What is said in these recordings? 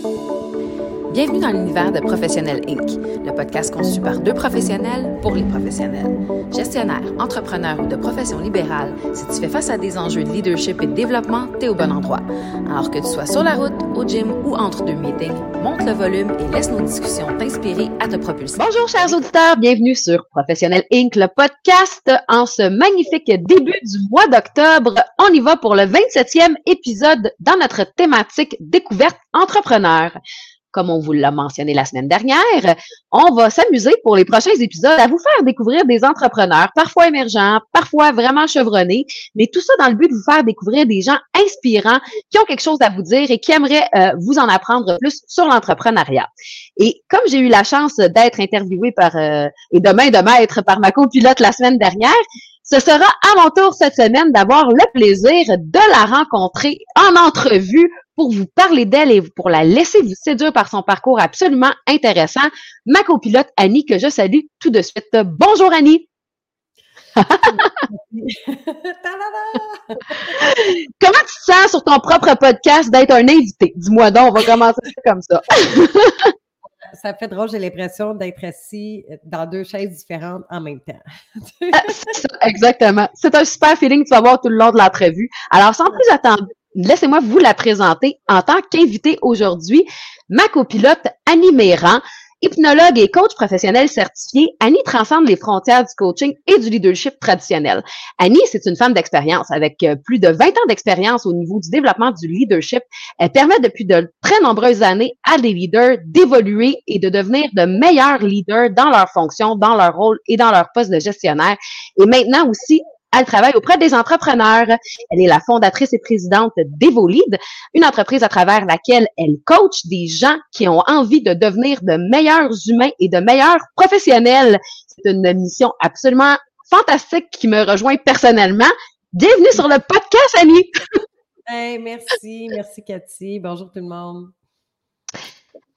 Thank you. Bienvenue dans l'univers de Professionnel Inc., le podcast conçu par deux professionnels pour les professionnels. Gestionnaire, entrepreneur ou de profession libérale, si tu fais face à des enjeux de leadership et de développement, t'es au bon endroit. Alors que tu sois sur la route, au gym ou entre deux meetings, monte le volume et laisse nos discussions t'inspirer à te propulser. Bonjour chers auditeurs, bienvenue sur Professionnel Inc., le podcast en ce magnifique début du mois d'octobre. On y va pour le 27e épisode dans notre thématique découverte entrepreneur comme on vous l'a mentionné la semaine dernière, on va s'amuser pour les prochains épisodes à vous faire découvrir des entrepreneurs, parfois émergents, parfois vraiment chevronnés, mais tout ça dans le but de vous faire découvrir des gens inspirants qui ont quelque chose à vous dire et qui aimeraient euh, vous en apprendre plus sur l'entrepreneuriat. Et comme j'ai eu la chance d'être interviewée par euh, et demain de maître par ma copilote la semaine dernière, ce sera à mon tour cette semaine d'avoir le plaisir de la rencontrer en entrevue pour vous parler d'elle et pour la laisser vous séduire par son parcours absolument intéressant, ma copilote Annie, que je salue tout de suite. Bonjour Annie! Comment tu te sens sur ton propre podcast d'être un invité? Dis-moi donc, on va commencer comme ça. ça fait drôle, j'ai l'impression d'être assis dans deux chaises différentes en même temps. Ah, exactement. C'est un super feeling que tu vas avoir tout le long de l'entrevue. Alors, sans plus attendre, laissez-moi vous la présenter en tant qu'invitée aujourd'hui, ma copilote Annie Méran. Hypnologue et coach professionnel certifié, Annie transcende les frontières du coaching et du leadership traditionnel. Annie, c'est une femme d'expérience avec euh, plus de 20 ans d'expérience au niveau du développement du leadership. Elle permet depuis de très nombreuses années à des leaders d'évoluer et de devenir de meilleurs leaders dans leurs fonctions, dans leur rôle et dans leur poste de gestionnaire. Et maintenant aussi, elle travaille auprès des entrepreneurs. Elle est la fondatrice et présidente d'Evolid, une entreprise à travers laquelle elle coach des gens qui ont envie de devenir de meilleurs humains et de meilleurs professionnels. C'est une mission absolument fantastique qui me rejoint personnellement. Bienvenue sur le podcast, Annie. hey, merci, merci Cathy. Bonjour tout le monde.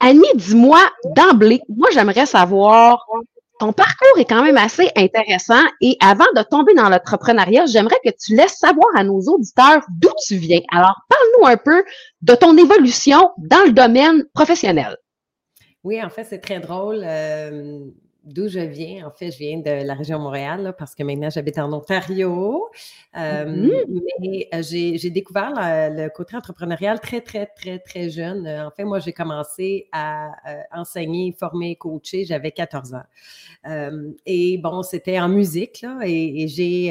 Annie, dis-moi d'emblée, moi j'aimerais savoir ton parcours est quand même assez intéressant et avant de tomber dans l'entrepreneuriat, j'aimerais que tu laisses savoir à nos auditeurs d'où tu viens. Alors, parle-nous un peu de ton évolution dans le domaine professionnel. Oui, en fait, c'est très drôle. Euh, d'où je viens. En fait, je viens de la région Montréal parce que maintenant j'habite en Ontario. Euh, mm-hmm. Mais euh, j'ai découvert le côté entrepreneurial très, très, très, très jeune. En fait, moi, j'ai commencé à enseigner, former, coacher. J'avais 14 ans. et bon, c'était en musique là, et, j'ai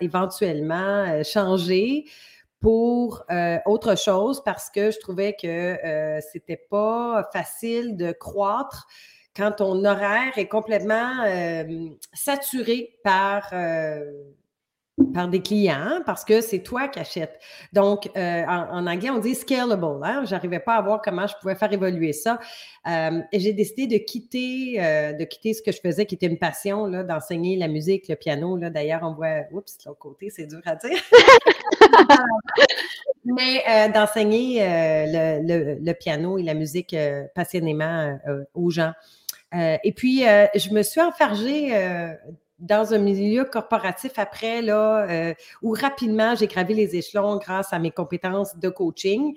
éventuellement changé pour autre chose parce que je trouvais que c'était pas facile de croître quand ton horaire est complètement euh, saturé par, euh, par des clients parce que c'est toi qui achètes. Donc, euh, en, anglais, on dit scalable. Hein? Je n'arrivais pas à voir comment je pouvais faire évoluer ça. et j'ai décidé de quitter, de quitter ce que je faisais, qui était une passion, d'enseigner la musique, le piano. D'ailleurs, on voit, oups, l'autre côté, c'est dur à dire. Mais d'enseigner le, le, piano et la musique passionnément aux gens. Euh, et puis, euh, je me suis enfargée euh, dans un milieu corporatif après, là, où rapidement j'ai gravé les échelons grâce à mes compétences de coaching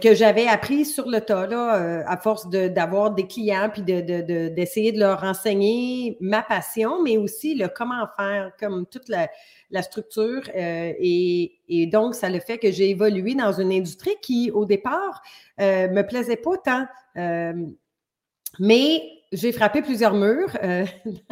que j'avais appris sur le tas, là, à force d'avoir des clients, puis d'essayer de, de, leur enseigner ma passion, mais aussi le comment faire, comme toute la, la structure. et, et, donc, ça le fait que j'ai évolué dans une industrie qui, au départ, euh, me plaisait pas tant. mais j'ai frappé plusieurs murs. Euh,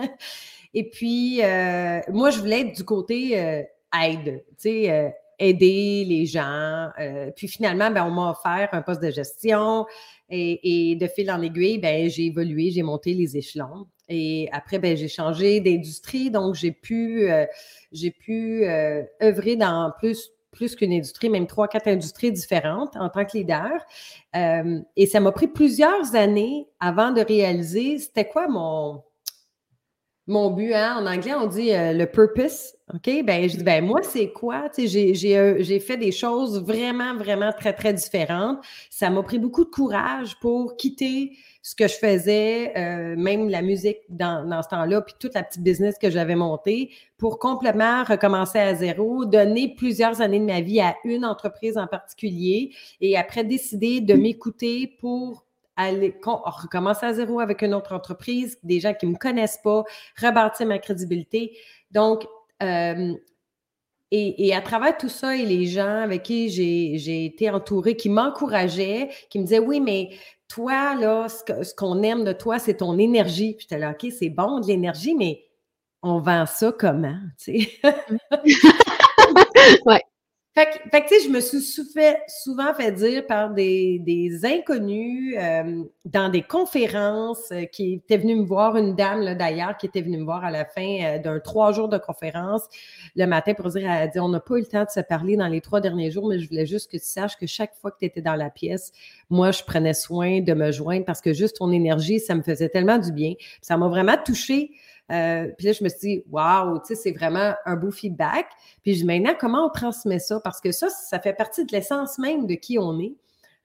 et puis, euh, moi, je voulais être du côté euh, aide, tu sais, aider les gens. puis finalement, ben, on m'a offert un poste de gestion et, de fil en aiguille, ben, j'ai évolué, j'ai monté les échelons. Et après, ben, j'ai changé d'industrie, donc j'ai pu, j'ai pu œuvrer dans plus plus qu'une industrie, même trois, quatre industries différentes en tant que leader. Euh, et ça m'a pris plusieurs années avant de réaliser c'était quoi mon, mon but. Hein? En anglais, on dit euh, le purpose. OK, ben je dis, ben moi, c'est quoi? Sais, j'ai fait des choses vraiment, vraiment très, très différentes. Ça m'a pris beaucoup de courage pour quitter ce que je faisais, euh, même la musique dans, dans ce temps-là, puis toute la petite business que j'avais montée, pour complètement recommencer à zéro, donner plusieurs années de ma vie à une entreprise en particulier, et après décider de m'écouter pour aller recommencer à zéro avec une autre entreprise, des gens qui ne me connaissent pas, rebâtir ma crédibilité. Donc, euh, et, à travers tout ça et les gens avec qui j'ai été entourée, qui m'encourageaient, qui me disaient Oui, mais toi, là, ce qu'on aime de toi, c'est ton énergie. Puis j'étais là, OK, c'est bon de l'énergie, mais on vend ça comment? Tu sais? ouais. Fait que, tu sais, je me suis souvent fait dire par des, inconnus euh, dans des conférences euh, qui étaient venus me voir, une dame d'ailleurs qui était venue me voir à la fin euh, d'un trois jours de conférence le matin pour dire, elle a dit, on n'a pas eu le temps de se parler dans les trois derniers jours, mais je voulais juste que tu saches que chaque fois que tu étais dans la pièce, moi, je prenais soin de me joindre parce que juste ton énergie, ça me faisait tellement du bien. Ça m'a vraiment touchée. Euh, puis là, je me suis dit, waouh, tu sais, c'est vraiment un beau feedback. Puis je dis, maintenant, comment on transmet ça? Parce que ça, ça fait partie de l'essence même de qui on est.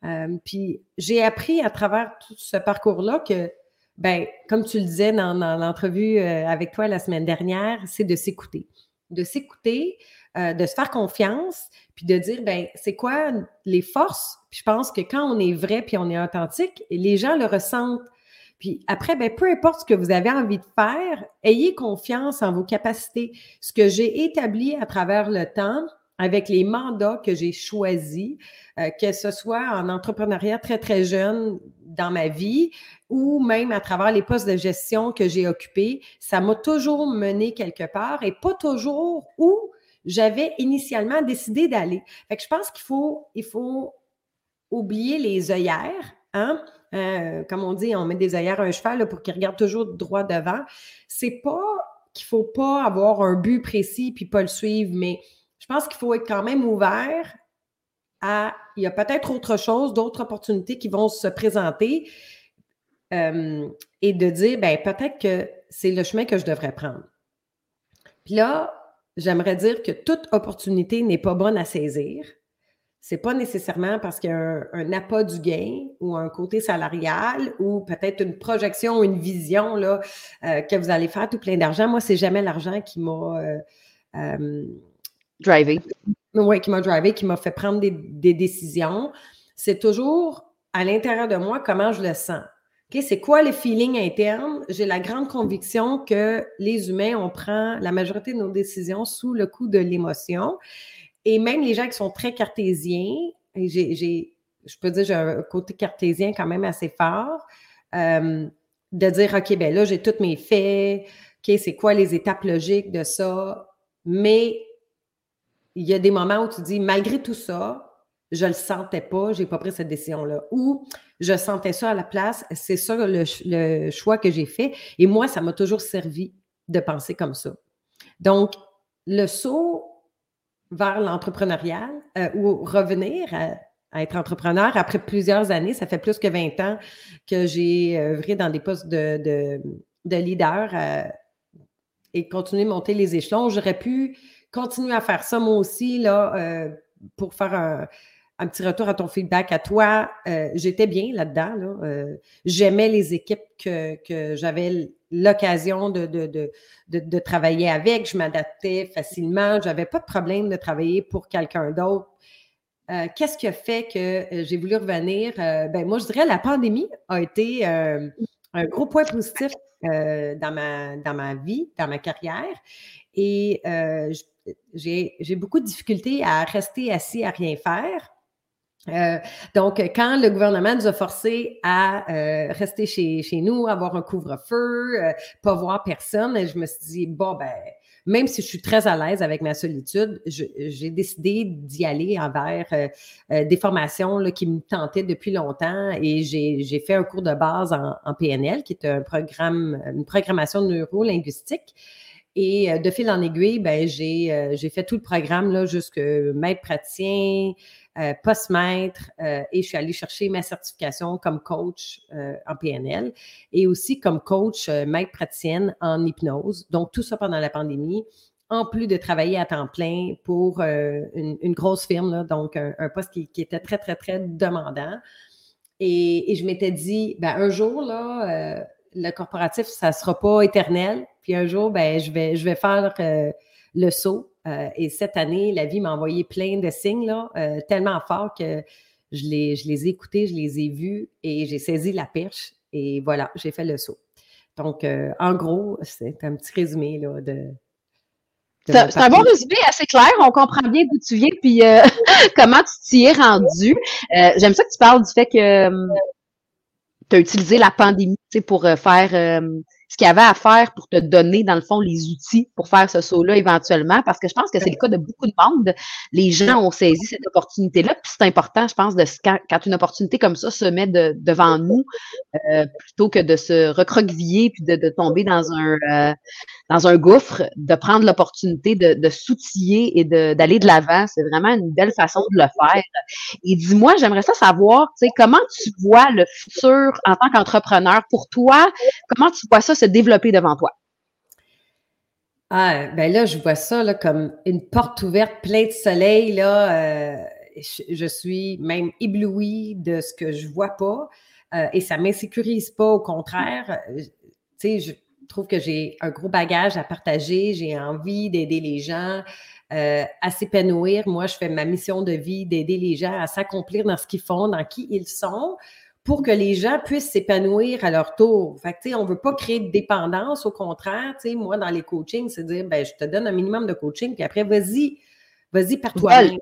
Euh, puis j'ai appris à travers tout ce parcours-là que, ben, comme tu le disais dans, l'entrevue euh, avec toi la semaine dernière, c'est de s'écouter. De s'écouter, de se faire confiance, puis de dire, ben, c'est quoi les forces? Puis je pense que quand on est vrai puis on est authentique, les gens le ressentent. Puis après, ben, peu importe ce que vous avez envie de faire, ayez confiance en vos capacités. Ce que j'ai établi à travers le temps, avec les mandats que j'ai choisis, euh, que ce soit en entrepreneuriat très, très jeune dans ma vie ou même à travers les postes de gestion que j'ai occupés, ça m'a toujours mené quelque part et pas toujours où j'avais initialement décidé d'aller. Fait que je pense qu'il faut, il faut oublier les œillères, hein? Euh, comme on dit, on met des œillères à un cheval pour qu'il regarde toujours droit devant. C'est pas qu'il faut pas avoir un but précis puis pas le suivre, mais je pense qu'il faut être quand même ouvert à. Il y a peut-être autre chose, d'autres opportunités qui vont se présenter euh, et de dire, ben peut-être que c'est le chemin que je devrais prendre. Puis là, j'aimerais dire que toute opportunité n'est pas bonne à saisir c'est pas nécessairement parce qu'il y a un, appât du gain ou un côté salarial ou peut-être une projection ou une vision là, euh, que vous allez faire tout plein d'argent. Moi, c'est jamais l'argent qui m'a euh, euh, drivé. Oui, qui m'a drivé, qui m'a fait prendre des, décisions. C'est toujours à l'intérieur de moi comment je le sens. c'est quoi le feeling interne? J'ai la grande conviction que les humains, on prend la majorité de nos décisions sous le coup de l'émotion. Et même les gens qui sont très cartésiens, j'ai, je peux dire, j'ai un côté cartésien quand même assez fort, euh, de dire, OK, ben là, j'ai tous mes faits, OK, c'est quoi les étapes logiques de ça? Mais il y a des moments où tu dis, malgré tout ça, je ne le sentais pas, je n'ai pas pris cette décision-là. Ou je sentais ça à la place, c'est ça le choix que j'ai fait. Et moi, ça m'a toujours servi de penser comme ça. Donc, le saut vers l'entrepreneuriat euh, ou revenir à, être entrepreneur après plusieurs années. Ça fait plus que 20 ans que j'ai œuvré dans des postes de, de, leader euh, et continuer à monter les échelons. J'aurais pu continuer à faire ça moi aussi là, euh, pour faire un, un petit retour à ton feedback à toi. J'étais bien là-dedans. J'aimais les équipes que, j'avais l'occasion de, travailler avec. Je m'adaptais facilement. Je n'avais pas de problème de travailler pour quelqu'un d'autre. Euh, qu'est-ce qui a fait que j'ai voulu revenir? ben, moi, je dirais la pandémie a été un gros point positif dans, ma, dans ma vie, dans ma carrière. Et j'ai beaucoup de difficultés à rester assis à rien faire. Euh, donc, quand le gouvernement nous a forcés à euh, rester chez, nous, avoir un couvre-feu, euh, pas voir personne, je me suis dit, bon, ben, même si je suis très à l'aise avec ma solitude, j'ai décidé d'y aller envers des formations qui me tentaient depuis longtemps et j'ai fait un cours de base en, PNL, qui est un programme, une programmation neuro-linguistique. Et de fil en aiguille, ben, j'ai fait tout le programme là, jusque maître praticien, euh, post-maître euh, et je suis allée chercher ma certification comme coach euh, en PNL et aussi comme coach maître praticienne en hypnose. Donc, tout ça pendant la pandémie. en plus de travailler à temps plein pour une, grosse firme, donc un, poste qui, était très, très, très demandant. Et, je m'étais dit, ben, un jour, là, le corporatif, ça ne sera pas éternel. Puis un jour, ben, je, vais, faire le saut. Et cette année, la vie m'a envoyé plein de signes, là, tellement forts que je les, je les ai écoutés, je les ai vus et j'ai saisi la perche. Et voilà, j'ai fait le saut. Donc, en gros, c'est un petit résumé là, de, c'est un bon résumé assez clair. On comprend bien d'où tu viens puis euh, comment tu t'y es rendu. Euh, j'aime ça que tu parles du fait que euh, tu as utilisé la pandémie pour faire ce qu'il y avait à faire pour te donner, dans le fond, les outils pour faire ce saut-là éventuellement, parce que je pense que c'est le cas de beaucoup de monde. Les gens ont saisi cette opportunité-là, puis c'est important, je pense, de quand, une opportunité comme ça se met devant nous, euh, plutôt que de se recroqueviller puis de, de tomber dans un euh, dans un gouffre, de prendre l'opportunité de, de s'outiller et d'aller de l'avant. C'est vraiment une belle façon de le faire. Et dis-moi, j'aimerais ça savoir, tu sais, comment tu vois le futur en tant qu'entrepreneur pour toi? Comment tu vois ça se développer devant toi? Ah, ben là, je vois ça là, comme une porte ouverte, plein de soleil. Là, euh, je, suis même éblouie de ce que je vois pas euh, et ça m'insécurise pas. Au contraire, euh, tu sais, je trouve que j'ai un gros bagage à partager. J'ai envie d'aider les gens. à s'épanouir. Moi, je fais ma mission de vie d'aider les gens à s'accomplir dans ce qu'ils font, dans qui ils sont, pour que les gens puissent s'épanouir à leur tour. Fait que, on ne veut pas créer de dépendance, au contraire, moi, dans les coachings, c'est dire, ben, je te donne un minimum de coaching, puis après, vas-y, vas-y par toi-même.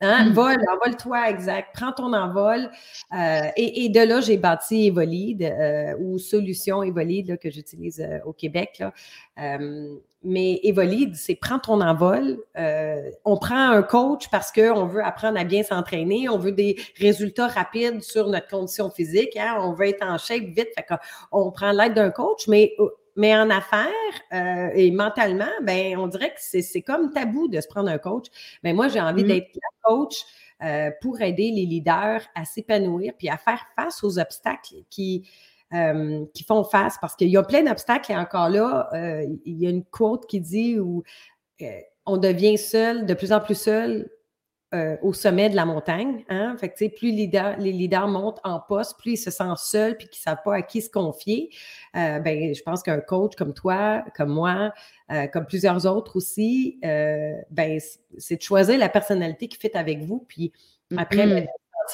Hein? Mm. Vol, envole-toi, exact. Prends ton envol. Euh, et, de là, j'ai bâti Evolide euh, ou Solution Evolide que j'utilise euh, au Québec. Là. Mais Evolide, c'est prends ton envol. Euh, on prend un coach parce qu'on veut apprendre à bien s'entraîner, on veut des résultats rapides sur notre condition physique, hein, on veut être en shape vite, fait on prend l'aide d'un coach, mais, mais en affaires euh, et mentalement, ben, on dirait que c'est comme tabou de se prendre un coach. Mais moi, j'ai envie mm. d'être la coach euh, pour aider les leaders à s'épanouir puis à faire face aux obstacles qui euh, qui font face parce qu'il y a plein d'obstacles et encore là, euh, il y a une quote qui dit où euh, on devient seul, de plus en plus seul au sommet de la montagne. Hein? Fait que, plus les leaders montent en poste, plus ils se sentent seuls puis qu'ils ne savent pas à qui se confier. ben, je pense qu'un coach comme toi, comme moi, comme plusieurs autres aussi, ben, c'est de choisir la personnalité qui fait avec vous. Puis après,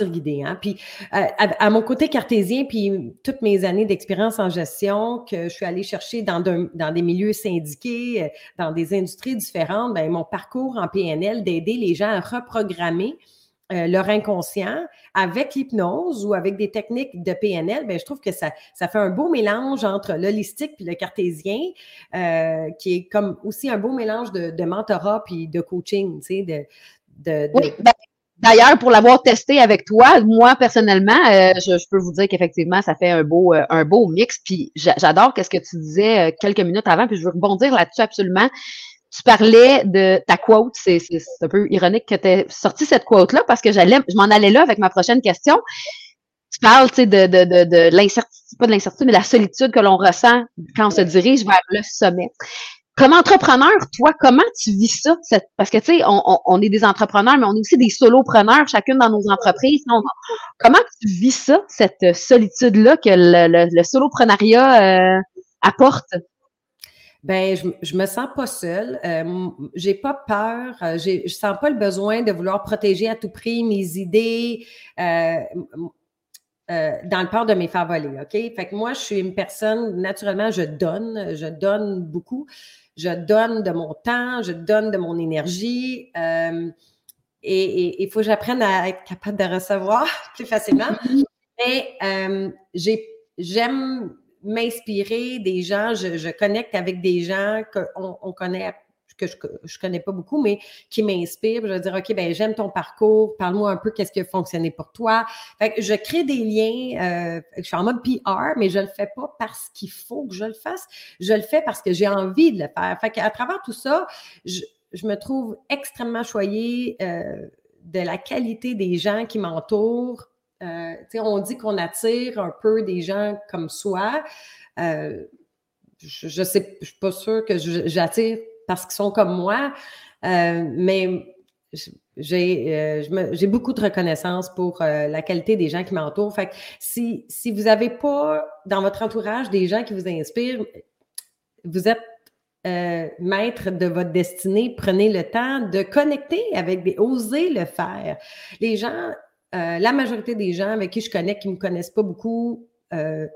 ben, guidé. Hein. Puis euh, à, mon côté cartésien, puis toutes mes années d'expérience en gestion que je suis allée chercher dans, dans des milieux syndiqués, euh, dans des industries différentes, bien, mon parcours en PNL d'aider les gens à reprogrammer euh, leur inconscient avec l'hypnose ou avec des techniques de PNL, bien, je trouve que ça, ça fait un beau mélange entre l'holistique et le cartésien, qui est comme aussi un beau mélange de, mentorat puis de coaching, tu sais, de, de, ben, D'ailleurs, pour l'avoir testé avec toi, moi personnellement, euh, je, peux vous dire qu'effectivement, ça fait un beau, euh, un beau mix. Puis j'adore ce que tu disais euh, quelques minutes avant, puis je veux rebondir là-dessus absolument. Tu parlais de ta quote, c'est un peu ironique que tu aies sorti cette quote-là parce que j'allais, je m'en allais là avec ma prochaine question. Tu parles, de, de, de, de l'incertitude, pas de l'incertitude, mais la solitude que l'on ressent quand on se dirige vers le sommet. Comme entrepreneur, toi, comment tu vis ça? Parce que, tu sais, on, est des entrepreneurs, mais on est aussi des solopreneurs, chacune dans nos entreprises. comment tu vis ça, cette solitude-là que le, soloprenariat euh, apporte? Ben, je, je me sens pas seule. Euh, j'ai pas peur. Euh, je sens pas le besoin de vouloir protéger à tout prix mes idées. Euh, dans le port de mes favoris, OK? Fait que moi, je suis une personne, naturellement, je donne, je donne beaucoup je donne de mon temps, je donne de mon énergie. Euh, et il faut que j'apprenne à être capable de recevoir plus facilement. Mais euh, j'aime m'inspirer des gens, je, connecte avec des gens qu'on on connaît que je ne connais pas beaucoup, mais qui m'inspire. Je vais dire, OK, ben j'aime ton parcours, parle-moi un peu qu'est-ce qui a fonctionné pour toi. Fait que je crée des liens, euh, je suis en mode PR, mais je le fais pas parce qu'il faut que je le fasse. Je le fais parce que j'ai envie de le faire. Fait qu'à travers tout ça, je, me trouve extrêmement choyée euh, de la qualité des gens qui m'entourent. Euh, on dit qu'on attire un peu des gens comme soi. je ne je suis pas sûre que j'attire parce qu'ils sont comme moi. mais j'ai beaucoup de reconnaissance pour la qualité des gens qui m'entourent. Fait que si, si vous n'avez pas dans votre entourage des gens qui vous inspirent, vous êtes euh, maître de votre destinée, prenez le temps de connecter avec des, osez le faire. Les gens, euh, la majorité des gens avec qui je connais, qui ne me connaissent pas beaucoup, euh,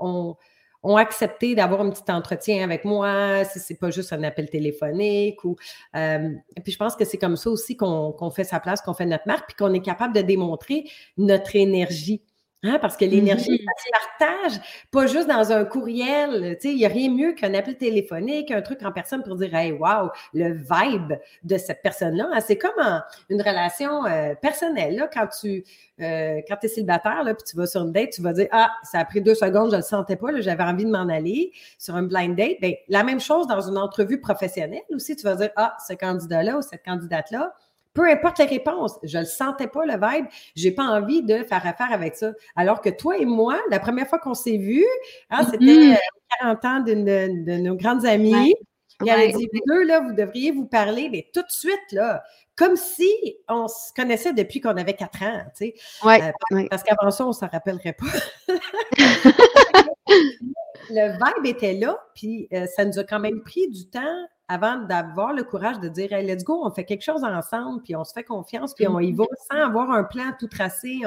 ont, accepté d'avoir un petit entretien avec moi, si ce n'est pas juste un appel téléphonique. Ou, et puis je pense que c'est comme ça aussi qu'on fait sa place, qu'on fait notre marque, puis qu'on est capable de démontrer notre énergie. Hein, parce que l'énergie, mm ça partage, pas juste dans un courriel. Il n'y a rien mieux qu'un appel téléphonique, un truc en personne pour dire Hey, wow, le vibe de cette personne-là. Hein, c'est comme une relation euh, personnelle. Là, quand tu euh, quand es célibataire, là, puis tu vas sur une date, tu vas dire Ah, ça a pris deux secondes, je ne le sentais pas, j'avais envie de m'en aller sur un blind date. Bien, la même chose dans une entrevue professionnelle aussi. Tu vas dire Ah, ce candidat-là ou cette candidate-là peu importe les réponses, je ne le sentais pas, le vibe. Je n'ai pas envie de faire affaire avec ça. Alors que toi et moi, la première fois qu'on s'est vus, hein, c'était 40 euh, ans d'une de, nos grandes amies. Il elle a dit, deux, là, vous devriez vous parler, mais tout de suite, là, comme si on se connaissait depuis qu'on avait quatre ans, tu sais. Euh, parce qu'avant ça, on ne s'en rappellerait pas. le vibe était là, puis euh, ça nous a quand même pris du temps avant d'avoir le courage de dire hey, let's go, on fait quelque chose ensemble, puis on se fait confiance, puis on y va sans avoir un plan tout tracé.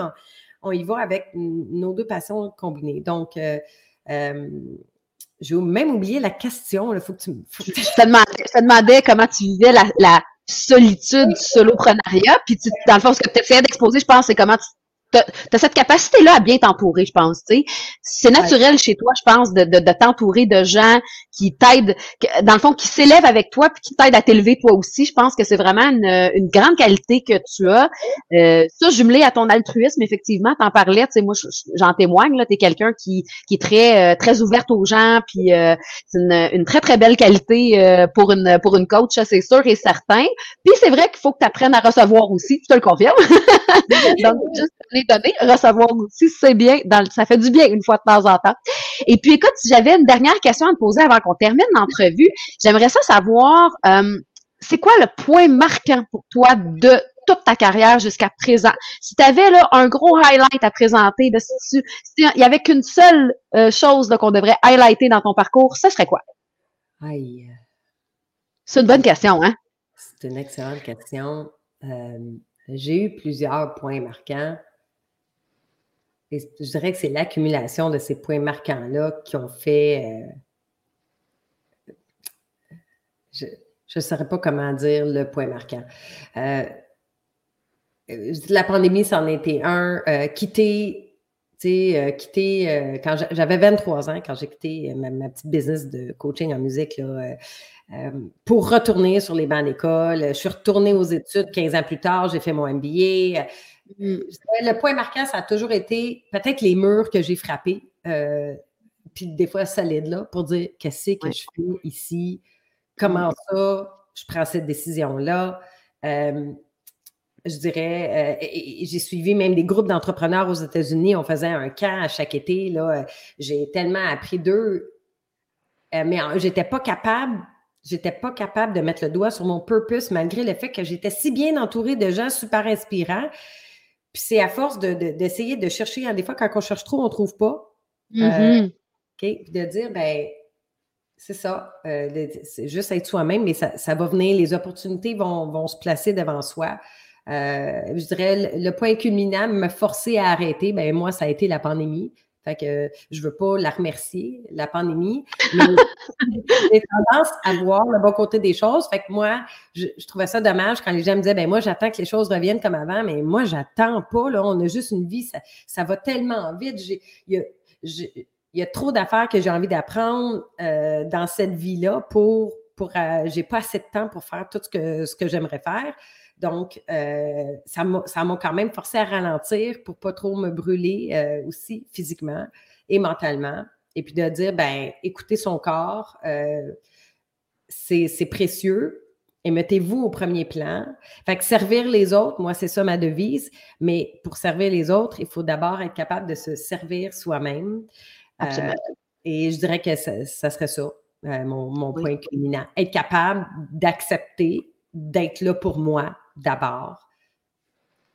On, y va avec nos deux passions combinées. Donc, euh, euh, j'ai même oublié la question. Faut que tu, je, te demandais, comment tu vivais la, solitude du soloprenariat. Puis, dans le fond, ce que tu essayais d'exposer, je pense, c'est comment tu tu as, cette capacité-là à bien t'entourer, je pense. C'est naturel chez toi, je pense, de, de, de t'entourer de gens qui t'aident, dans le fond, qui s'élèvent avec toi puis qui t'aident à t'élever toi aussi. Je pense que c'est vraiment une, une, grande qualité que tu as. Euh, ça, jumelé à ton altruisme, effectivement, t'en parlais, tu sais, moi, j'en témoigne, là, t'es quelqu'un qui, qui est très, euh, très ouverte aux gens, puis euh, c'est une, une, très, très belle qualité euh, pour une pour une coach, c'est sûr et certain. Puis c'est vrai qu'il faut que tu apprennes à recevoir aussi, je te le confirme. Donc, juste donner, recevoir aussi, c'est bien, dans, ça fait du bien une fois de temps en temps. Et puis, écoute, si j'avais une dernière question à te poser avant qu'on termine l'entrevue, j'aimerais ça savoir, euh, c'est quoi le point marquant pour toi de toute ta carrière jusqu'à présent? Si tu avais là, un gros highlight à présenter, si il y avait qu'une seule euh, chose qu'on devrait highlighter dans ton parcours, ce serait quoi? Aïe. C'est une bonne question, hein? C'est une excellente question. Euh, j'ai eu plusieurs points marquants je dirais que c'est l'accumulation de ces points marquants-là qui ont fait. Euh, je ne saurais pas comment dire le point marquant. Euh, la pandémie, c'en était un. Euh, quitter, quitter quand j'avais 23 ans, quand j'ai quitté ma, petite business de coaching en musique, pour retourner sur les bancs d'école. Je suis retournée aux études 15 ans plus tard, j'ai fait mon MBA. Mm. Le point marquant, ça a toujours été peut-être les murs que j'ai frappés, euh, puis des fois solides là, pour dire qu'est-ce que je fais ici, comment mm. ça, je prends cette décision-là. Euh, je dirais, euh, j'ai suivi même des groupes d'entrepreneurs aux États-Unis. On faisait un camp à chaque été. Là, j'ai tellement appris d'eux, mais j'étais pas capable j'étais pas capable de mettre le doigt sur mon purpose malgré le fait que j'étais si bien entourée de gens super inspirants. Puis c'est à force d'essayer de, chercher, hein, des fois, quand on cherche trop, on ne trouve pas. Euh, mm-hmm. Puis de dire, ben, c'est ça, euh, c'est juste être soi-même, mais ça, va venir, les opportunités vont, se placer devant soi. Euh, je dirais, le, point culminant, me forcer à arrêter, ben moi, ça a été la pandémie. Fait que je veux pas la remercier, la pandémie, mais j'ai tendance à voir le bon côté des choses. Fait que moi, je, trouvais ça dommage quand les gens me disaient, ben moi, j'attends que les choses reviennent comme avant, mais moi, j'attends pas, là. On a juste une vie, ça, ça va tellement vite. Il y a, trop d'affaires que j'ai envie d'apprendre euh, dans cette vie-là pour, pour euh, j'ai pas assez de temps pour faire tout ce que, ce que j'aimerais faire. Donc, euh, ça m'a quand même forcé à ralentir pour pas trop me brûler euh, aussi physiquement et mentalement. Et puis de dire, ben, écoutez son corps, euh, c'est précieux et mettez-vous au premier plan. Fait que servir les autres, moi, c'est ça ma devise, mais pour servir les autres, il faut d'abord être capable de se servir soi-même. et je dirais que ça, ça serait ça. mon, point culminant. Être capable d'accepter d'être là pour moi d'abord.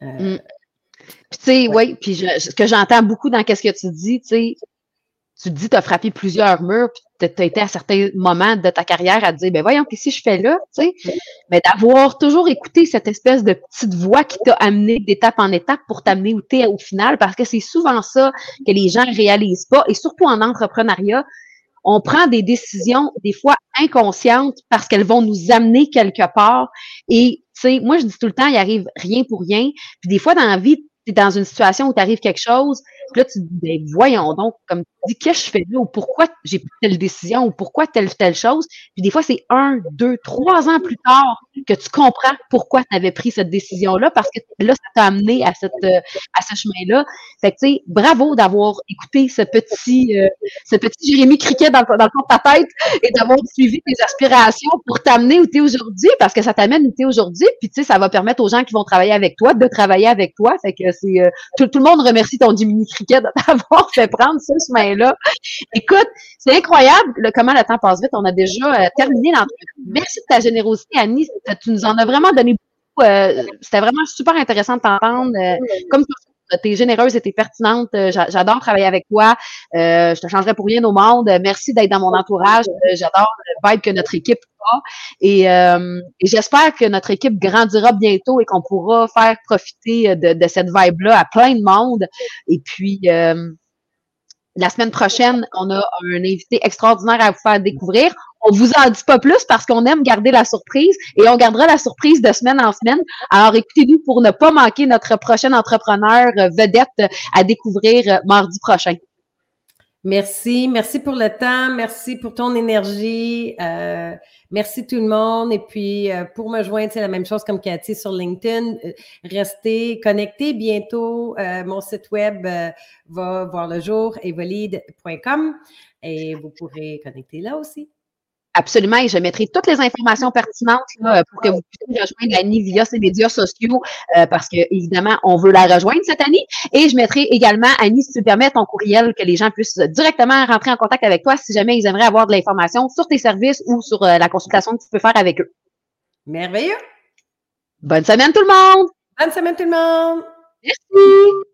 Euh, mm. tu sais, oui, puis ce que j'entends beaucoup dans ce que tu dis, tu sais, tu dis, tu as frappé plusieurs murs, puis tu as été à certains moments de ta carrière à te dire, ben voyons, qu'est-ce que je fais là, tu sais, mais d'avoir toujours écouté cette espèce de petite voix qui t'a amené d'étape en étape pour t'amener où tu es au final, parce que c'est souvent ça que les gens réalisent pas, et surtout en entrepreneuriat, on prend des décisions des fois inconscientes parce qu'elles vont nous amener quelque part. Et, sais, moi, je dis tout le temps, il arrive rien pour rien. Puis des fois, dans la vie, tu dans une situation où tu arrive quelque chose, puis là, tu te dis, ben, voyons donc, comme tu dis, qu'est-ce que je fais là, ou pourquoi j'ai pris telle décision, ou pourquoi telle telle chose? Puis des fois, c'est un, deux, trois ans plus tard que tu comprends pourquoi tu avais pris cette décision-là, parce que là, ça t'a amené à, cette, euh, à ce chemin-là. Fait que, tu sais, bravo d'avoir écouté ce petit, euh, ce petit Jérémy Criquet dans, dans le de ta tête et d'avoir suivi tes aspirations pour t'amener où tu es aujourd'hui, parce que ça t'amène où tu es aujourd'hui, puis tu sais, ça va permettre aux gens qui vont travailler avec toi de travailler avec toi. Fait que c'est, euh, tout, tout, le monde remercie ton Jiminy Cricket d'avoir fait prendre ce chemin-là. Écoute, c'est incroyable le, comment le temps passe vite. On a déjà euh, terminé l'entrevue. Merci de ta générosité, Annie. Tu nous en as vraiment donné beaucoup. Euh, c'était vraiment super intéressant de t'entendre. Euh, comme tu es généreuse et tu es pertinente. J'adore travailler avec toi. je te changerai pour rien au monde. Merci d'être dans mon entourage. J'adore le vibe que notre équipe a. Et, j'espère que notre équipe grandira bientôt et qu'on pourra faire profiter de, de cette vibe-là à plein de monde. Et puis, la semaine prochaine, on a un invité extraordinaire à vous faire découvrir. On vous en dit pas plus parce qu'on aime garder la surprise et on gardera la surprise de semaine en semaine. Alors écoutez-nous pour ne pas manquer notre prochain entrepreneur euh, vedette à découvrir euh, mardi prochain. Merci, merci pour le temps, merci pour ton énergie, euh, merci tout le monde. Et puis pour me joindre, c'est la même chose comme Cathy sur LinkedIn. Restez connectés. Bientôt, mon site web va voir le jour, evolide.com et vous pourrez connecter là aussi. Absolument, et je mettrai toutes les informations pertinentes pour que vous puissiez rejoindre Annie via ses médias sociaux, euh, parce que évidemment, on veut la rejoindre cette année. Et je mettrai également, Annie, si tu permets, ton courriel, que les gens puissent directement rentrer en contact avec toi si jamais ils aimeraient avoir de l'information sur tes services ou sur euh, la consultation que tu peux faire avec eux. Merveilleux. Bonne semaine tout le monde. Bonne semaine tout le monde. Merci.